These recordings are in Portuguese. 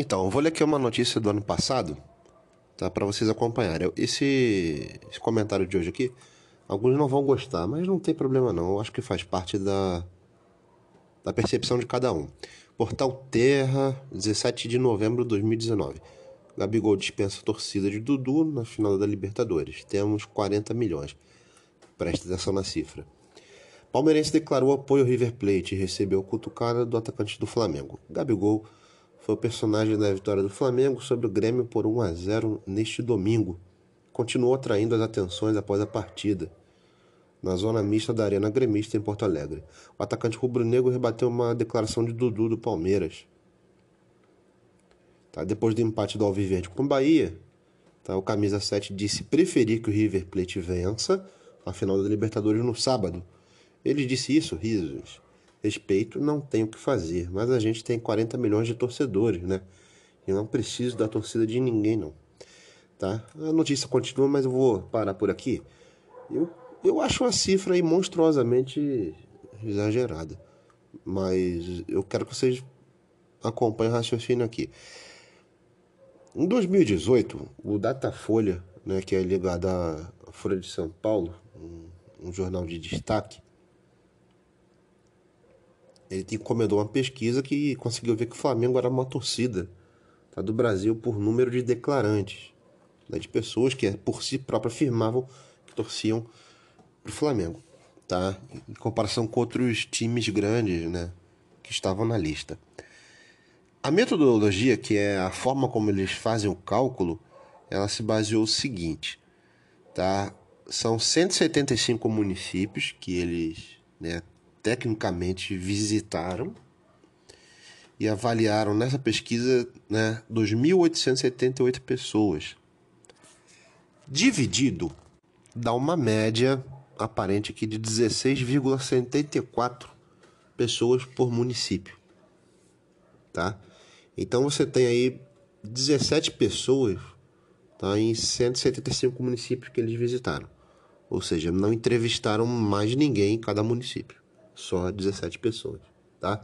Então, vou ler aqui uma notícia do ano passado, tá? Para vocês acompanharem. Esse, esse comentário de hoje aqui, alguns não vão gostar, mas não tem problema não. Eu acho que faz parte da, da percepção de cada um. Portal Terra, 17 de novembro de 2019. Gabigol dispensa torcida de Dudu na final da Libertadores. Temos 40 milhões. Preste atenção na cifra. Palmeirense declarou apoio ao River Plate e recebeu cutucada do atacante do Flamengo. Gabigol foi o personagem da vitória do Flamengo sobre o Grêmio por 1 a 0 neste domingo. Continuou atraindo as atenções após a partida. Na zona mista da Arena Gremista em Porto Alegre. O atacante rubro-negro rebateu uma declaração de Dudu do Palmeiras. Tá? Depois do empate do Alviverde com o Bahia, tá? o camisa 7 disse preferir que o River Plate vença a final da Libertadores no sábado. Ele disse isso, risos respeito, não tem o que fazer. Mas a gente tem 40 milhões de torcedores, né? E não preciso da torcida de ninguém, não. Tá? A notícia continua, mas eu vou parar por aqui. Eu, eu acho uma cifra aí monstruosamente exagerada. Mas eu quero que vocês acompanhem o raciocínio aqui. Em 2018, o Datafolha, né, que é ligado à Folha de São Paulo, um, um jornal de destaque, ele encomendou uma pesquisa que conseguiu ver que o Flamengo era uma torcida tá, do Brasil por número de declarantes, né, de pessoas que por si próprias afirmavam que torciam para o Flamengo, tá? em comparação com outros times grandes né, que estavam na lista. A metodologia, que é a forma como eles fazem o cálculo, ela se baseou no seguinte, tá? São 175 municípios que eles né, tecnicamente visitaram e avaliaram nessa pesquisa né, 2.878 pessoas. Dividido, dá uma média aparente aqui de 16,74 pessoas por município. Tá? Então você tem aí 17 pessoas tá, em 175 municípios que eles visitaram. Ou seja, não entrevistaram mais ninguém em cada município só 17 pessoas, tá?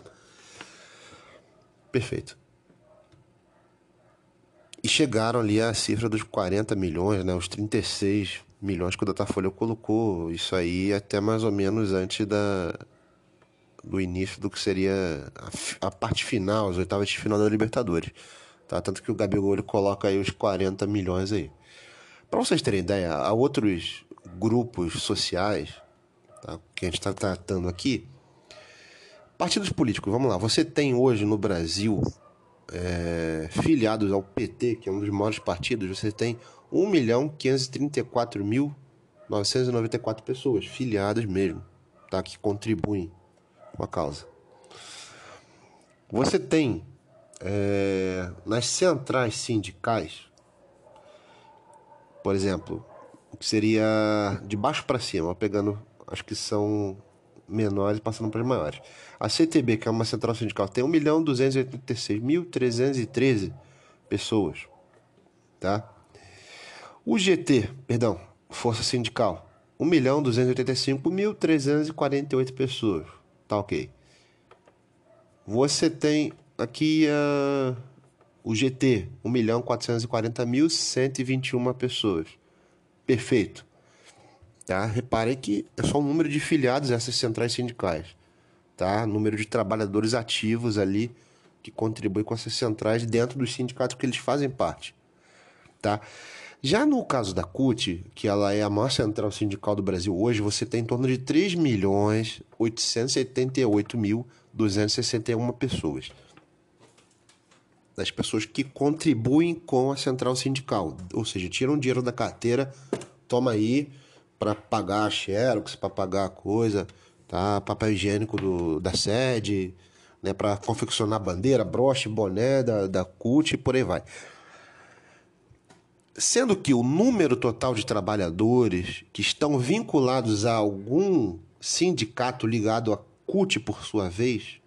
Perfeito. E chegaram ali a cifra dos 40 milhões, né? Os 36 milhões que o Datafolha colocou. Isso aí até mais ou menos antes da, do início do que seria a, a parte final, as oitavas de final da Libertadores. Tá? Tanto que o Gabigol ele coloca aí os 40 milhões aí. Para vocês terem ideia, há outros grupos sociais tá? que a gente está tratando aqui. Partidos políticos, vamos lá. Você tem hoje no Brasil, é, filiados ao PT, que é um dos maiores partidos, você tem 1.534.994 pessoas filiadas mesmo, tá? que contribuem com a causa. Você tem é, nas centrais sindicais, por exemplo, que seria de baixo para cima, pegando acho que são menores passando para as maiores. A CTB, que é uma central sindical, tem 1.286.313 pessoas, tá? O GT, perdão, Força Sindical, 1.285.348 pessoas, tá ok. Você tem aqui uh, o GT, 1.440.121 pessoas. Perfeito. Tá? Reparem que é só o número de filiados essas centrais sindicais. Tá? Número de trabalhadores ativos ali que contribuem com essas centrais dentro dos sindicatos que eles fazem parte. Tá? Já no caso da CUT, que ela é a maior central sindical do Brasil hoje, você tem em torno de 3 milhões 878 mil 261 pessoas. Das pessoas que contribuem com a central sindical. Ou seja, tiram dinheiro da carteira, toma aí, para pagar a xerox, para pagar a coisa, tá? Papel higiênico do, da sede, né? Para confeccionar bandeira, broche, boné da, da CUT e por aí vai. Sendo que o número total de trabalhadores que estão vinculados a algum sindicato ligado à CUT, por sua vez,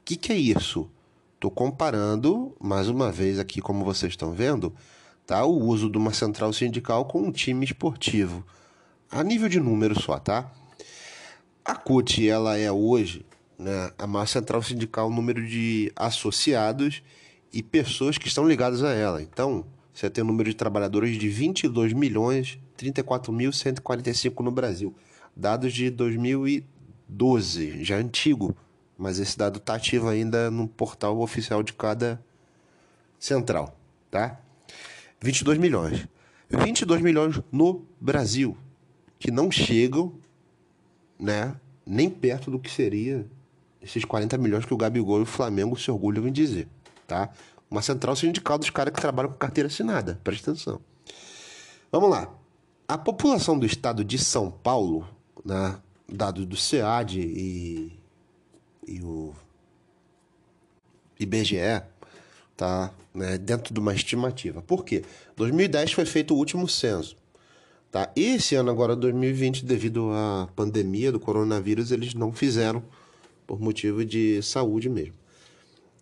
o que, que é isso? Estou comparando, mais uma vez aqui, como vocês estão vendo, tá? o uso de uma central sindical com um time esportivo a nível de número só, tá? A CUT, ela é hoje né, a maior central sindical número de associados e pessoas que estão ligadas a ela. Então, você tem um número de trabalhadores de 22 milhões 34.145 no Brasil. Dados de 2012, já antigo, mas esse dado está ativo ainda no portal oficial de cada central, tá? 22 milhões. 22 milhões no Brasil, que não chegam, né, nem perto do que seria esses 40 milhões que o Gabigol e o Flamengo se orgulham em dizer, tá? Uma central sindical dos caras que trabalham com carteira assinada, presta atenção. Vamos lá. A população do estado de São Paulo, né, dados do SEAD e, e o IBGE, tá, né, dentro de uma estimativa. Por quê? 2010 foi feito o último censo. Tá? Esse ano, agora 2020, devido à pandemia do coronavírus, eles não fizeram por motivo de saúde mesmo.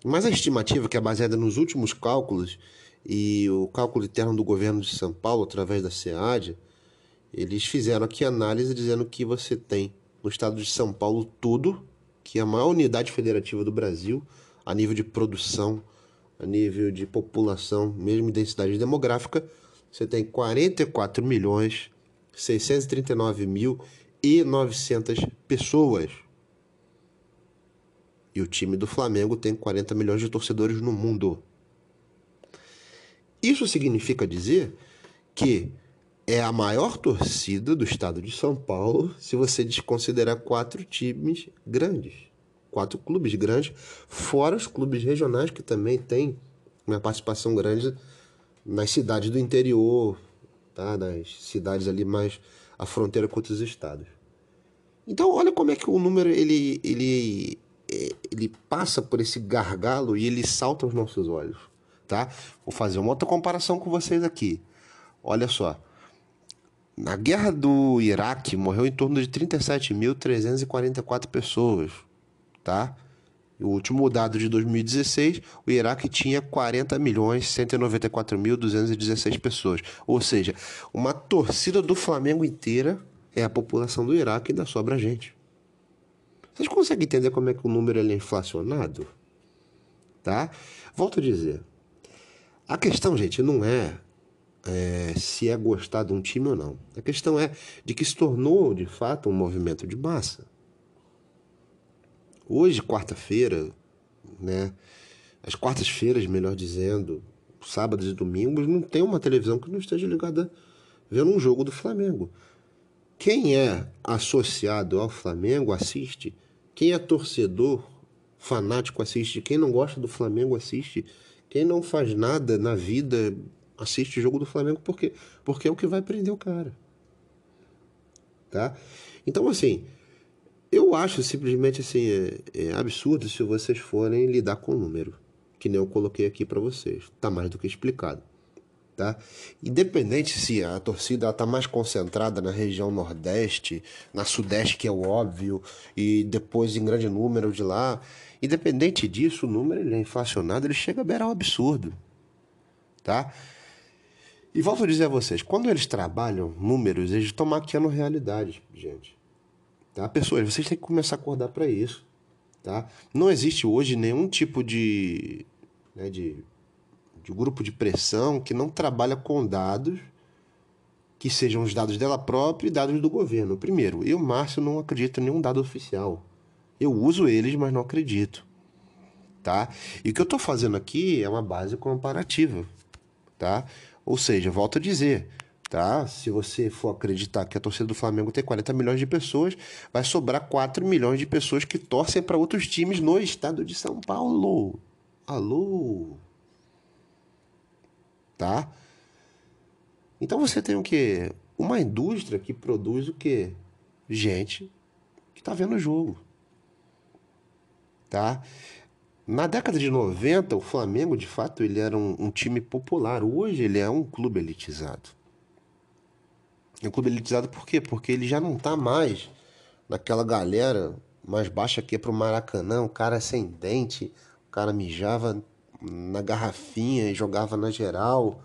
Mas a estimativa, que é baseada nos últimos cálculos e o cálculo interno do governo de São Paulo, através da SEAD, eles fizeram aqui análise dizendo que você tem no estado de São Paulo tudo, que é a maior unidade federativa do Brasil, a nível de produção, a nível de população, mesmo densidade demográfica, você tem 44 milhões 639 mil e 900 pessoas. E o time do Flamengo tem 40 milhões de torcedores no mundo. Isso significa dizer que é a maior torcida do estado de São Paulo, se você desconsiderar quatro times grandes, quatro clubes grandes, fora os clubes regionais que também têm uma participação grande nas cidades do interior, tá? nas cidades ali mais à fronteira com outros estados. Então, olha como é que o número ele, ele, ele passa por esse gargalo e ele salta aos nossos olhos. Tá? Vou fazer uma outra comparação com vocês aqui. Olha só. Na guerra do Iraque morreu em torno de 37.344 pessoas, tá? O último dado de 2016, o Iraque tinha 40 milhões 194.216 pessoas. Ou seja, uma torcida do Flamengo inteira é a população do Iraque e ainda sobra gente. Vocês conseguem entender como é que o número é inflacionado? Tá? Volto a dizer. A questão, gente, não é é, se é gostar de um time ou não. A questão é de que se tornou, de fato, um movimento de massa. Hoje, quarta-feira, né, as quartas-feiras, melhor dizendo, sábados e domingos, não tem uma televisão que não esteja ligada vendo um jogo do Flamengo. Quem é associado ao Flamengo assiste. Quem é torcedor fanático assiste. Quem não gosta do Flamengo assiste. Quem não faz nada na vida assiste o jogo do Flamengo porque porque é o que vai prender o cara. Tá? Então assim, eu acho simplesmente assim é, é absurdo se vocês forem lidar com o número, que nem eu coloquei aqui para vocês. Tá mais do que explicado. Tá? Independente se a torcida está mais concentrada na região nordeste, na sudeste, que é o óbvio, e depois em grande número de lá, independente disso, o número ele é inflacionado, ele chega a beirar um absurdo. Tá? E volto a dizer a vocês, quando eles trabalham números, eles estão maquiando realidade, gente. Tá? Pessoas, vocês têm que começar a acordar para isso. Tá? Não existe hoje nenhum tipo de, né, de, de grupo de pressão que não trabalha com dados que sejam os dados dela própria e dados do governo. Primeiro, eu, Márcio, não acredito em nenhum dado oficial. Eu uso eles, mas não acredito. Tá? E o que eu estou fazendo aqui é uma base comparativa. Tá? Ou seja, volto a dizer, tá? Se você for acreditar que a torcida do Flamengo tem 40 milhões de pessoas, vai sobrar 4 milhões de pessoas que torcem para outros times no estado de São Paulo. Alô? Tá? Então você tem o quê? Uma indústria que produz o quê? Gente que está vendo o jogo. Tá? Na década de 90, o Flamengo, de fato, ele era um, um time popular. Hoje ele é um clube elitizado. É um clube elitizado por quê? Porque ele já não está mais naquela galera mais baixa que é pro Maracanã, o cara sem dente, o cara mijava na garrafinha e jogava na geral,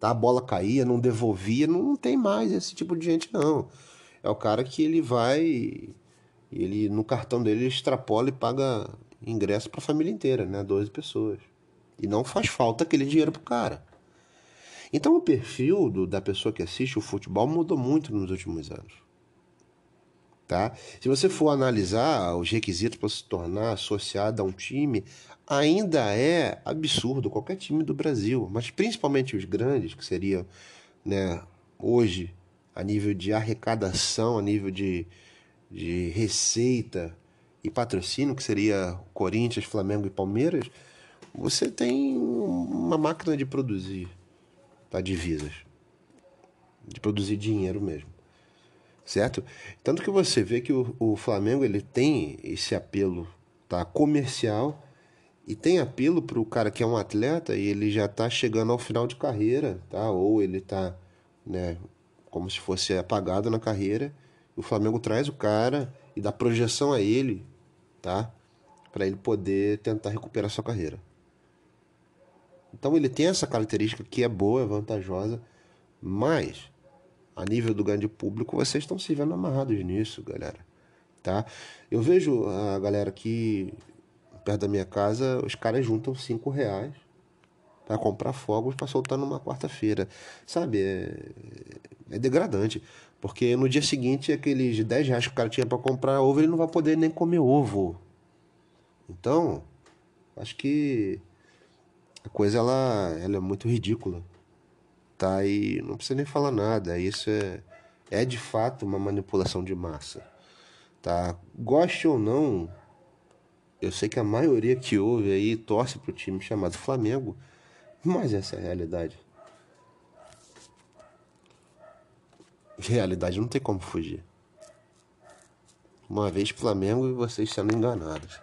tá? a bola caía, não devolvia, não, não tem mais esse tipo de gente não. É o cara que ele vai, ele no cartão dele ele extrapola e paga ingresso para a família inteira, né? 12 pessoas. E não faz falta aquele dinheiro pro cara. Então o perfil do, da pessoa que assiste o futebol mudou muito nos últimos anos. Tá? Se você for analisar os requisitos para se tornar associado a um time, ainda é absurdo qualquer time do Brasil, mas principalmente os grandes, que seria né, hoje a nível de arrecadação, a nível de, de receita e patrocínio, que seria Corinthians, Flamengo e Palmeiras, você tem uma máquina de produzir tá? divisas, de produzir dinheiro mesmo, certo? Tanto que você vê que o, o Flamengo ele tem esse apelo tá? comercial e tem apelo para o cara que é um atleta e ele já está chegando ao final de carreira, tá? ou ele está né, como se fosse apagado na carreira. O Flamengo traz o cara e dá projeção a ele, tá? Para ele poder tentar recuperar sua carreira. Então ele tem essa característica que é boa, é vantajosa, mas a nível do grande público vocês estão se vendo amarrados nisso, galera. Tá? Eu vejo a galera aqui perto da minha casa, os caras juntam cinco reais para comprar fogos para soltar numa quarta-feira. Sabe? É, é degradante. Porque no dia seguinte, aqueles 10 reais que o cara tinha para comprar ovo, ele não vai poder nem comer ovo. Então, acho que a coisa ela, ela é muito ridícula, tá? E não precisa nem falar nada. Isso é, é de fato uma manipulação de massa, tá? Goste ou não, eu sei que a maioria que ouve aí torce pro time chamado Flamengo, mas essa é a realidade. Realidade não tem como fugir. Uma vez Flamengo e vocês sendo enganados.